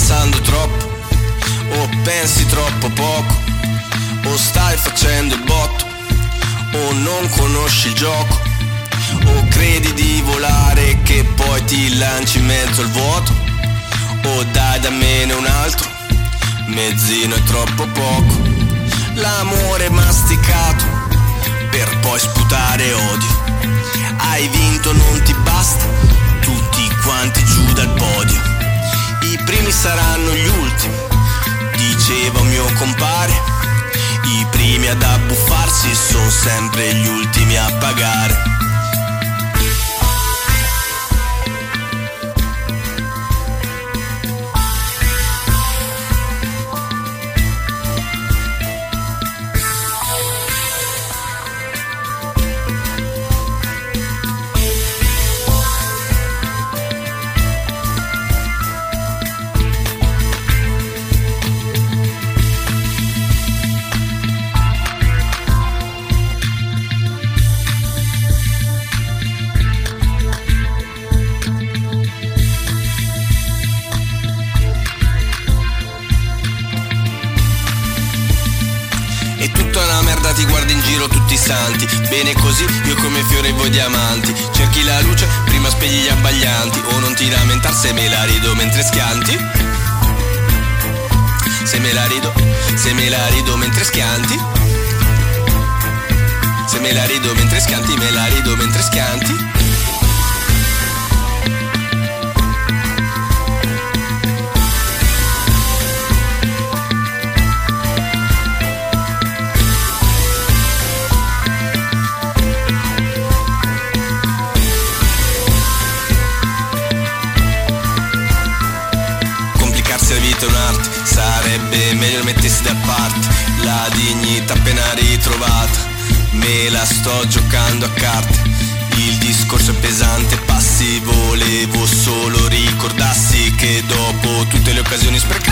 pensando troppo o pensi troppo poco o stai facendo il botto o non conosci il gioco o credi di volare che poi ti lanci in mezzo al vuoto o dai da meno un altro mezzino è troppo poco. L'amore masticato per poi sputare odio. Hai vinto non ti basta tutti quanti giù dal podio i primi saranno gli ultimi diceva un mio compare i primi ad abbuffarsi sono sempre gli ultimi a pagare. E tutta una merda ti guardi in giro tutti santi. Bene così, io come fiore voi diamanti. Cerchi la luce, prima spegli gli abbaglianti. O non ti lamentar se me la rido mentre schianti. Se me la rido, se me la rido mentre schianti. Se me la rido mentre schianti, me la rido è un'arte, sarebbe meglio mettersi da parte. La dignità appena ritrovata, me la sto giocando a carte. Il discorso è pesante, passi, volevo solo ricordassi Che dopo tutte le occasioni sprecate